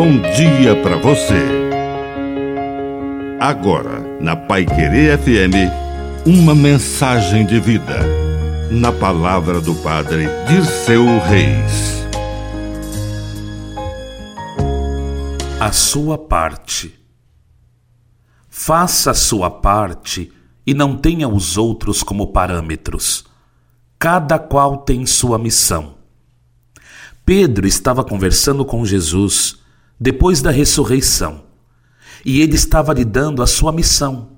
bom dia para você. Agora, na Pai Querer FM, uma mensagem de vida. Na palavra do Padre de seu Reis. A sua parte. Faça a sua parte e não tenha os outros como parâmetros. Cada qual tem sua missão. Pedro estava conversando com Jesus depois da ressurreição e ele estava lhe dando a sua missão.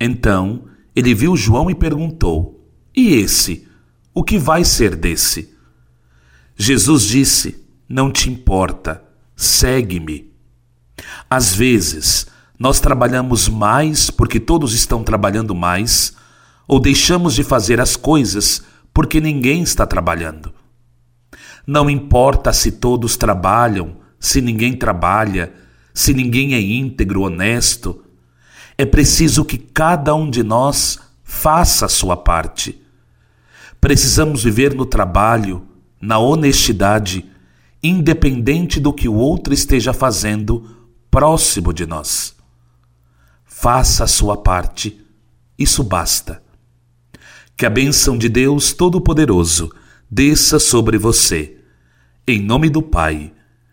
Então ele viu João e perguntou: E esse? O que vai ser desse? Jesus disse: Não te importa, segue-me. Às vezes, nós trabalhamos mais porque todos estão trabalhando mais, ou deixamos de fazer as coisas porque ninguém está trabalhando. Não importa se todos trabalham, se ninguém trabalha, se ninguém é íntegro, honesto. É preciso que cada um de nós faça a sua parte. Precisamos viver no trabalho, na honestidade, independente do que o outro esteja fazendo próximo de nós. Faça a sua parte, isso basta. Que a bênção de Deus Todo-Poderoso desça sobre você. Em nome do Pai,